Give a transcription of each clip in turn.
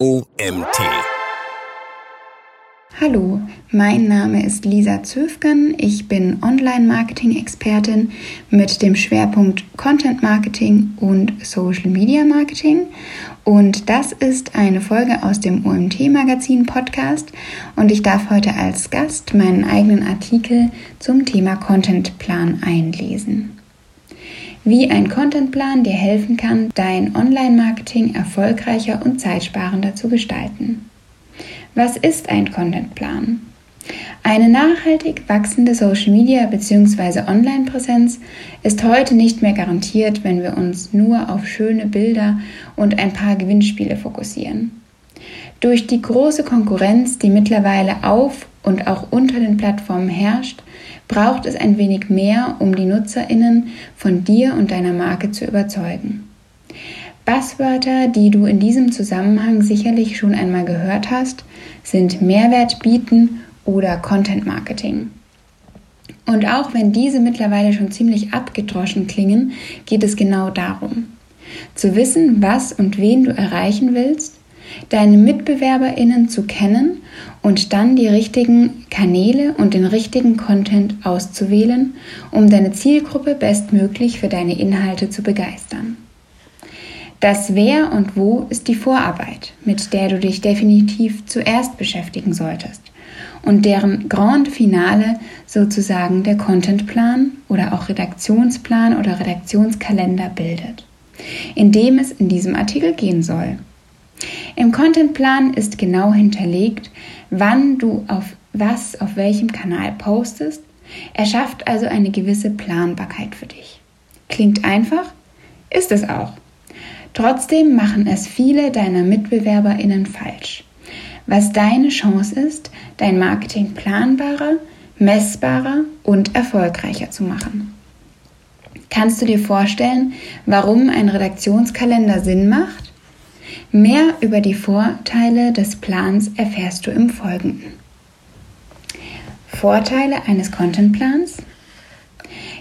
OMT. Hallo, mein Name ist Lisa Zöfgen. Ich bin Online-Marketing-Expertin mit dem Schwerpunkt Content Marketing und Social Media Marketing. Und das ist eine Folge aus dem OMT-Magazin Podcast. Und ich darf heute als Gast meinen eigenen Artikel zum Thema Contentplan einlesen wie ein Contentplan dir helfen kann, dein Online-Marketing erfolgreicher und zeitsparender zu gestalten. Was ist ein Contentplan? Eine nachhaltig wachsende Social-Media bzw. Online-Präsenz ist heute nicht mehr garantiert, wenn wir uns nur auf schöne Bilder und ein paar Gewinnspiele fokussieren. Durch die große Konkurrenz, die mittlerweile auf und auch unter den Plattformen herrscht, braucht es ein wenig mehr, um die Nutzerinnen von dir und deiner Marke zu überzeugen. Buzzwörter, die du in diesem Zusammenhang sicherlich schon einmal gehört hast, sind Mehrwert bieten oder Content Marketing. Und auch wenn diese mittlerweile schon ziemlich abgedroschen klingen, geht es genau darum. Zu wissen, was und wen du erreichen willst deine MitbewerberInnen zu kennen und dann die richtigen Kanäle und den richtigen Content auszuwählen, um deine Zielgruppe bestmöglich für deine Inhalte zu begeistern. Das Wer und Wo ist die Vorarbeit, mit der du dich definitiv zuerst beschäftigen solltest und deren Grand Finale sozusagen der Contentplan oder auch Redaktionsplan oder Redaktionskalender bildet, in dem es in diesem Artikel gehen soll. Im Contentplan ist genau hinterlegt, wann du auf was auf welchem Kanal postest. Er schafft also eine gewisse Planbarkeit für dich. Klingt einfach? Ist es auch. Trotzdem machen es viele deiner MitbewerberInnen falsch. Was deine Chance ist, dein Marketing planbarer, messbarer und erfolgreicher zu machen. Kannst du dir vorstellen, warum ein Redaktionskalender Sinn macht? Mehr über die Vorteile des Plans erfährst du im Folgenden. Vorteile eines Contentplans.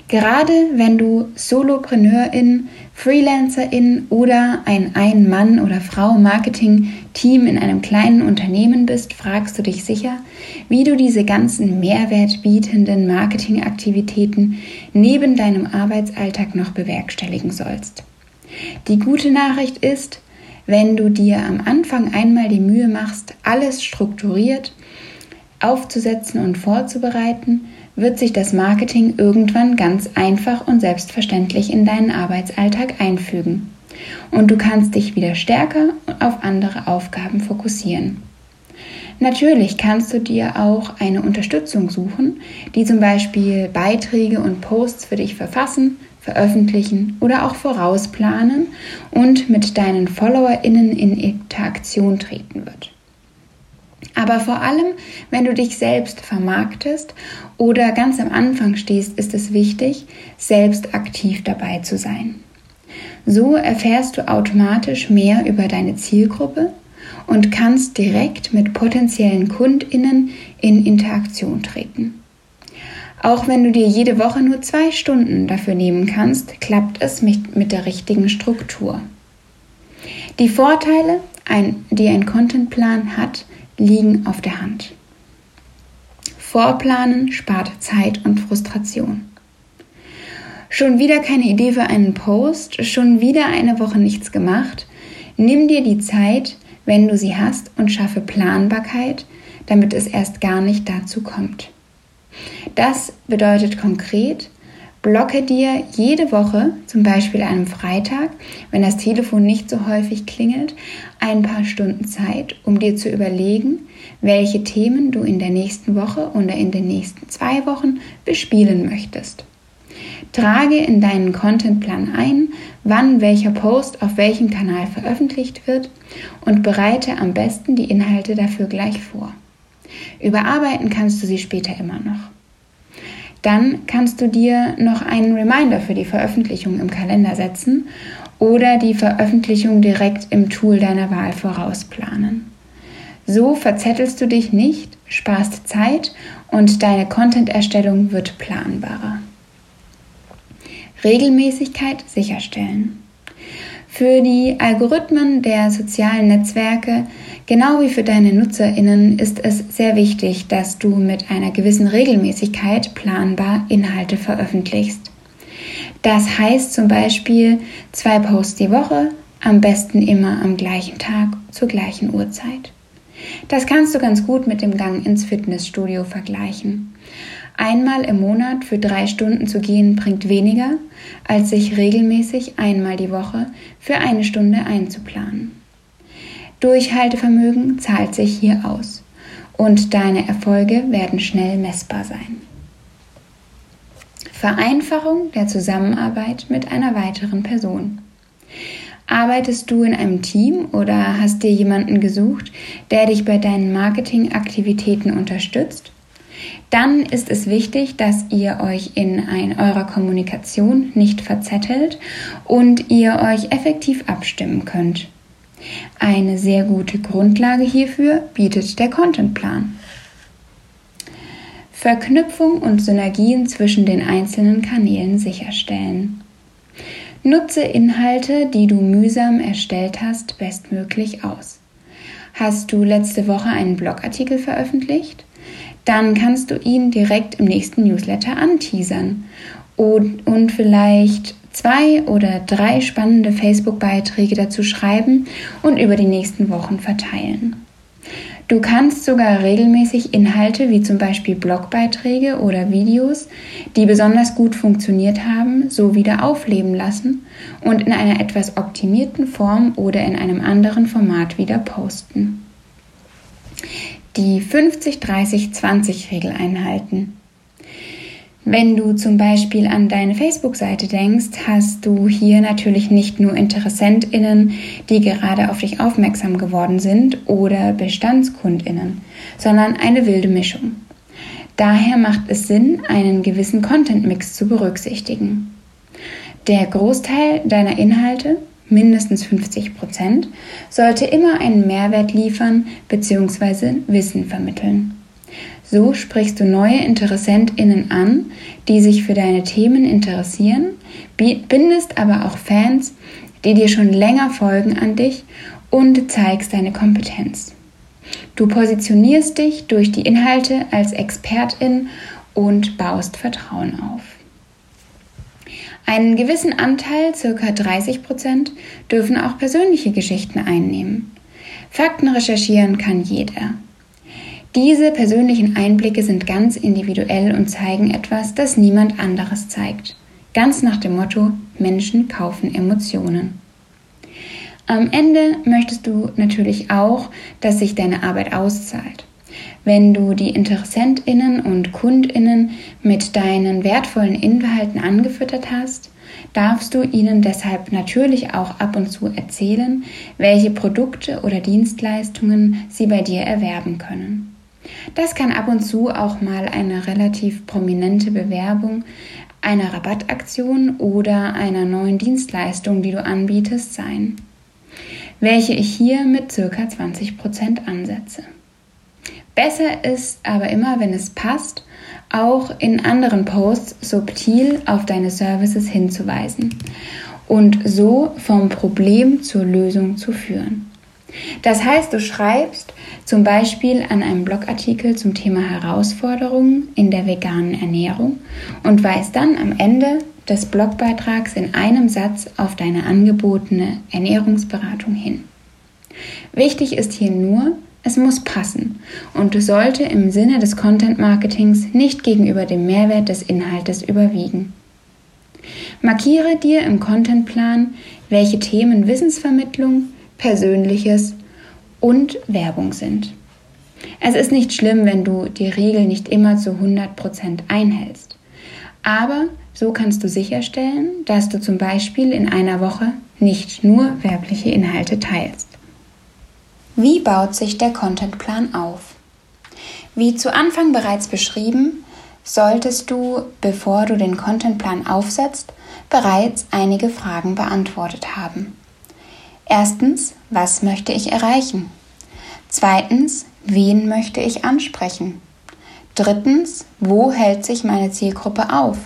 Gerade wenn du Solopreneurin, Freelancerin oder ein Ein-Mann- oder Frau-Marketing-Team in einem kleinen Unternehmen bist, fragst du dich sicher, wie du diese ganzen mehrwertbietenden Marketingaktivitäten neben deinem Arbeitsalltag noch bewerkstelligen sollst. Die gute Nachricht ist, wenn du dir am Anfang einmal die Mühe machst, alles strukturiert aufzusetzen und vorzubereiten, wird sich das Marketing irgendwann ganz einfach und selbstverständlich in deinen Arbeitsalltag einfügen. Und du kannst dich wieder stärker auf andere Aufgaben fokussieren. Natürlich kannst du dir auch eine Unterstützung suchen, die zum Beispiel Beiträge und Posts für dich verfassen, veröffentlichen oder auch vorausplanen und mit deinen FollowerInnen in Interaktion treten wird. Aber vor allem, wenn du dich selbst vermarktest oder ganz am Anfang stehst, ist es wichtig, selbst aktiv dabei zu sein. So erfährst du automatisch mehr über deine Zielgruppe und kannst direkt mit potenziellen Kundinnen in Interaktion treten. Auch wenn du dir jede Woche nur zwei Stunden dafür nehmen kannst, klappt es mit, mit der richtigen Struktur. Die Vorteile, ein, die ein Contentplan hat, liegen auf der Hand. Vorplanen spart Zeit und Frustration. Schon wieder keine Idee für einen Post, schon wieder eine Woche nichts gemacht. Nimm dir die Zeit, wenn du sie hast, und schaffe Planbarkeit, damit es erst gar nicht dazu kommt. Das bedeutet konkret, blocke dir jede Woche, zum Beispiel einem Freitag, wenn das Telefon nicht so häufig klingelt, ein paar Stunden Zeit, um dir zu überlegen, welche Themen du in der nächsten Woche oder in den nächsten zwei Wochen bespielen möchtest. Trage in deinen Contentplan ein, wann welcher Post auf welchem Kanal veröffentlicht wird und bereite am besten die Inhalte dafür gleich vor. Überarbeiten kannst du sie später immer noch. Dann kannst du dir noch einen Reminder für die Veröffentlichung im Kalender setzen oder die Veröffentlichung direkt im Tool deiner Wahl vorausplanen. So verzettelst du dich nicht, sparst Zeit und deine Content-Erstellung wird planbarer. Regelmäßigkeit sicherstellen. Für die Algorithmen der sozialen Netzwerke, genau wie für deine Nutzerinnen, ist es sehr wichtig, dass du mit einer gewissen Regelmäßigkeit planbar Inhalte veröffentlichst. Das heißt zum Beispiel zwei Posts die Woche, am besten immer am gleichen Tag zur gleichen Uhrzeit. Das kannst du ganz gut mit dem Gang ins Fitnessstudio vergleichen. Einmal im Monat für drei Stunden zu gehen bringt weniger, als sich regelmäßig einmal die Woche für eine Stunde einzuplanen. Durchhaltevermögen zahlt sich hier aus und deine Erfolge werden schnell messbar sein. Vereinfachung der Zusammenarbeit mit einer weiteren Person. Arbeitest du in einem Team oder hast dir jemanden gesucht, der dich bei deinen Marketingaktivitäten unterstützt? Dann ist es wichtig, dass ihr euch in ein, eurer Kommunikation nicht verzettelt und ihr euch effektiv abstimmen könnt. Eine sehr gute Grundlage hierfür bietet der Contentplan. Verknüpfung und Synergien zwischen den einzelnen Kanälen sicherstellen. Nutze Inhalte, die du mühsam erstellt hast, bestmöglich aus. Hast du letzte Woche einen Blogartikel veröffentlicht? Dann kannst du ihn direkt im nächsten Newsletter anteasern und, und vielleicht zwei oder drei spannende Facebook-Beiträge dazu schreiben und über die nächsten Wochen verteilen. Du kannst sogar regelmäßig Inhalte wie zum Beispiel Blogbeiträge oder Videos, die besonders gut funktioniert haben, so wieder aufleben lassen und in einer etwas optimierten Form oder in einem anderen Format wieder posten. Die 50-30-20-Regel einhalten. Wenn du zum Beispiel an deine Facebook-Seite denkst, hast du hier natürlich nicht nur InteressentInnen, die gerade auf dich aufmerksam geworden sind oder BestandskundInnen, sondern eine wilde Mischung. Daher macht es Sinn, einen gewissen Content-Mix zu berücksichtigen. Der Großteil deiner Inhalte, mindestens 50 Prozent, sollte immer einen Mehrwert liefern bzw. Wissen vermitteln. So sprichst du neue InteressentInnen an, die sich für deine Themen interessieren, bindest aber auch Fans, die dir schon länger folgen an dich und zeigst deine Kompetenz. Du positionierst dich durch die Inhalte als Expertin und baust Vertrauen auf. Einen gewissen Anteil, circa 30 Prozent, dürfen auch persönliche Geschichten einnehmen. Fakten recherchieren kann jeder. Diese persönlichen Einblicke sind ganz individuell und zeigen etwas, das niemand anderes zeigt. Ganz nach dem Motto, Menschen kaufen Emotionen. Am Ende möchtest du natürlich auch, dass sich deine Arbeit auszahlt. Wenn du die Interessentinnen und Kundinnen mit deinen wertvollen Inhalten angefüttert hast, darfst du ihnen deshalb natürlich auch ab und zu erzählen, welche Produkte oder Dienstleistungen sie bei dir erwerben können. Das kann ab und zu auch mal eine relativ prominente Bewerbung einer Rabattaktion oder einer neuen Dienstleistung, die du anbietest, sein, welche ich hier mit ca. 20% ansetze. Besser ist aber immer, wenn es passt, auch in anderen Posts subtil auf deine Services hinzuweisen und so vom Problem zur Lösung zu führen. Das heißt, du schreibst zum Beispiel an einem Blogartikel zum Thema Herausforderungen in der veganen Ernährung und weist dann am Ende des Blogbeitrags in einem Satz auf deine angebotene Ernährungsberatung hin. Wichtig ist hier nur, es muss passen und sollte im Sinne des Content Marketings nicht gegenüber dem Mehrwert des Inhaltes überwiegen. Markiere dir im Contentplan, welche Themen Wissensvermittlung, Persönliches und Werbung sind. Es ist nicht schlimm, wenn du die Regel nicht immer zu 100% einhältst. Aber so kannst du sicherstellen, dass du zum Beispiel in einer Woche nicht nur werbliche Inhalte teilst. Wie baut sich der Contentplan auf? Wie zu Anfang bereits beschrieben, solltest du, bevor du den Contentplan aufsetzt, bereits einige Fragen beantwortet haben. Erstens, was möchte ich erreichen? Zweitens, wen möchte ich ansprechen? Drittens, wo hält sich meine Zielgruppe auf?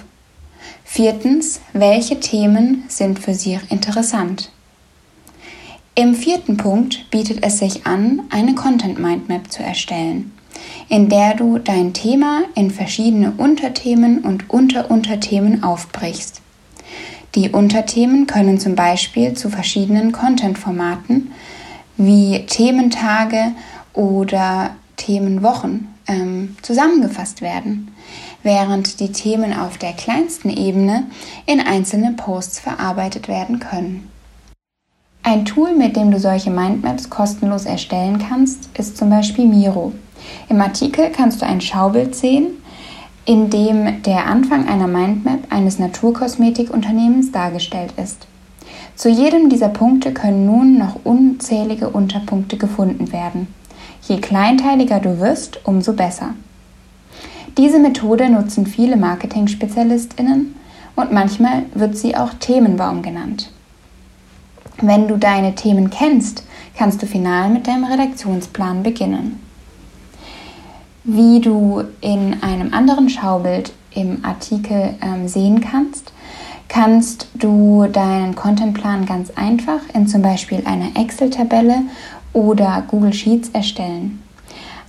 Viertens, welche Themen sind für sie interessant? Im vierten Punkt bietet es sich an, eine Content Mindmap zu erstellen, in der du dein Thema in verschiedene Unterthemen und Unterunterthemen aufbrichst. Die Unterthemen können zum Beispiel zu verschiedenen Content-Formaten wie Thementage oder Themenwochen ähm, zusammengefasst werden, während die Themen auf der kleinsten Ebene in einzelne Posts verarbeitet werden können. Ein Tool, mit dem du solche Mindmaps kostenlos erstellen kannst, ist zum Beispiel Miro. Im Artikel kannst du ein Schaubild sehen, in dem der Anfang einer Mindmap eines Naturkosmetikunternehmens dargestellt ist. Zu jedem dieser Punkte können nun noch unzählige Unterpunkte gefunden werden. Je kleinteiliger du wirst, umso besser. Diese Methode nutzen viele Marketing-SpezialistInnen und manchmal wird sie auch Themenbaum genannt. Wenn du deine Themen kennst, kannst du final mit deinem Redaktionsplan beginnen. Wie du in einem anderen Schaubild im Artikel ähm, sehen kannst, kannst du deinen Contentplan ganz einfach in zum Beispiel einer Excel-Tabelle oder Google Sheets erstellen.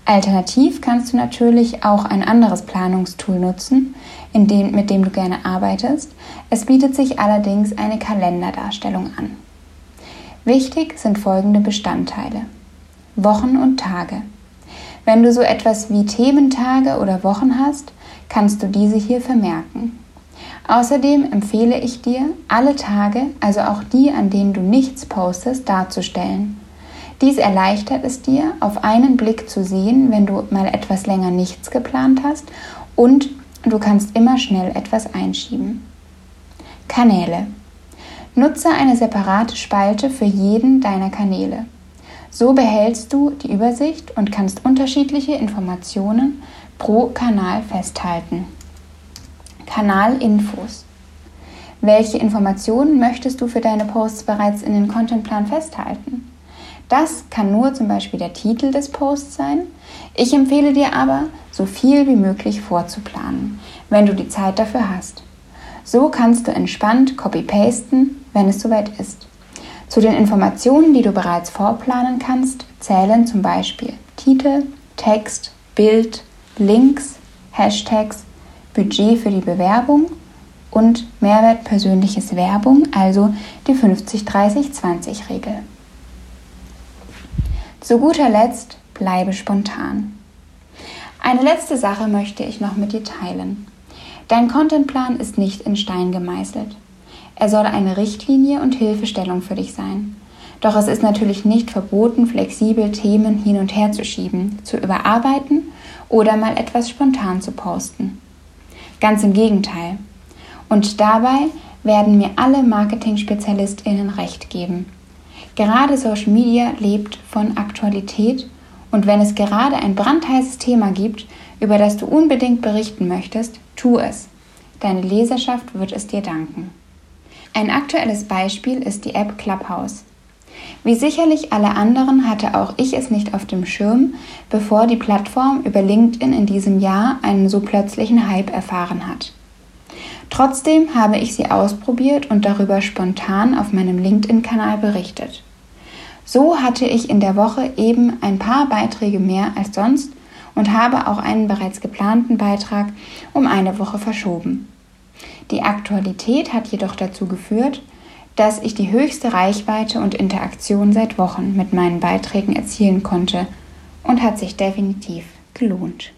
Alternativ kannst du natürlich auch ein anderes Planungstool nutzen, dem, mit dem du gerne arbeitest. Es bietet sich allerdings eine Kalenderdarstellung an. Wichtig sind folgende Bestandteile. Wochen und Tage. Wenn du so etwas wie Thementage oder Wochen hast, kannst du diese hier vermerken. Außerdem empfehle ich dir, alle Tage, also auch die, an denen du nichts postest, darzustellen. Dies erleichtert es dir, auf einen Blick zu sehen, wenn du mal etwas länger nichts geplant hast und du kannst immer schnell etwas einschieben. Kanäle. Nutze eine separate Spalte für jeden deiner Kanäle. So behältst du die Übersicht und kannst unterschiedliche Informationen pro Kanal festhalten. Kanalinfos. Welche Informationen möchtest du für deine Posts bereits in den Contentplan festhalten? Das kann nur zum Beispiel der Titel des Posts sein. Ich empfehle dir aber, so viel wie möglich vorzuplanen, wenn du die Zeit dafür hast. So kannst du entspannt copy-pasten, wenn es soweit ist. Zu den Informationen, die du bereits vorplanen kannst, zählen zum Beispiel Titel, Text, Bild, Links, Hashtags, Budget für die Bewerbung und Mehrwert persönliches Werbung, also die 50-30-20-Regel. Zu guter Letzt bleibe spontan. Eine letzte Sache möchte ich noch mit dir teilen. Dein Contentplan ist nicht in Stein gemeißelt. Er soll eine Richtlinie und Hilfestellung für dich sein. Doch es ist natürlich nicht verboten, flexibel Themen hin und her zu schieben, zu überarbeiten oder mal etwas spontan zu posten. Ganz im Gegenteil. Und dabei werden mir alle Marketing-SpezialistInnen recht geben. Gerade Social Media lebt von Aktualität und wenn es gerade ein brandheißes Thema gibt, über das du unbedingt berichten möchtest, tu es. Deine Leserschaft wird es dir danken. Ein aktuelles Beispiel ist die App Clubhouse. Wie sicherlich alle anderen hatte auch ich es nicht auf dem Schirm, bevor die Plattform über LinkedIn in diesem Jahr einen so plötzlichen Hype erfahren hat. Trotzdem habe ich sie ausprobiert und darüber spontan auf meinem LinkedIn-Kanal berichtet. So hatte ich in der Woche eben ein paar Beiträge mehr als sonst und habe auch einen bereits geplanten Beitrag um eine Woche verschoben. Die Aktualität hat jedoch dazu geführt, dass ich die höchste Reichweite und Interaktion seit Wochen mit meinen Beiträgen erzielen konnte und hat sich definitiv gelohnt.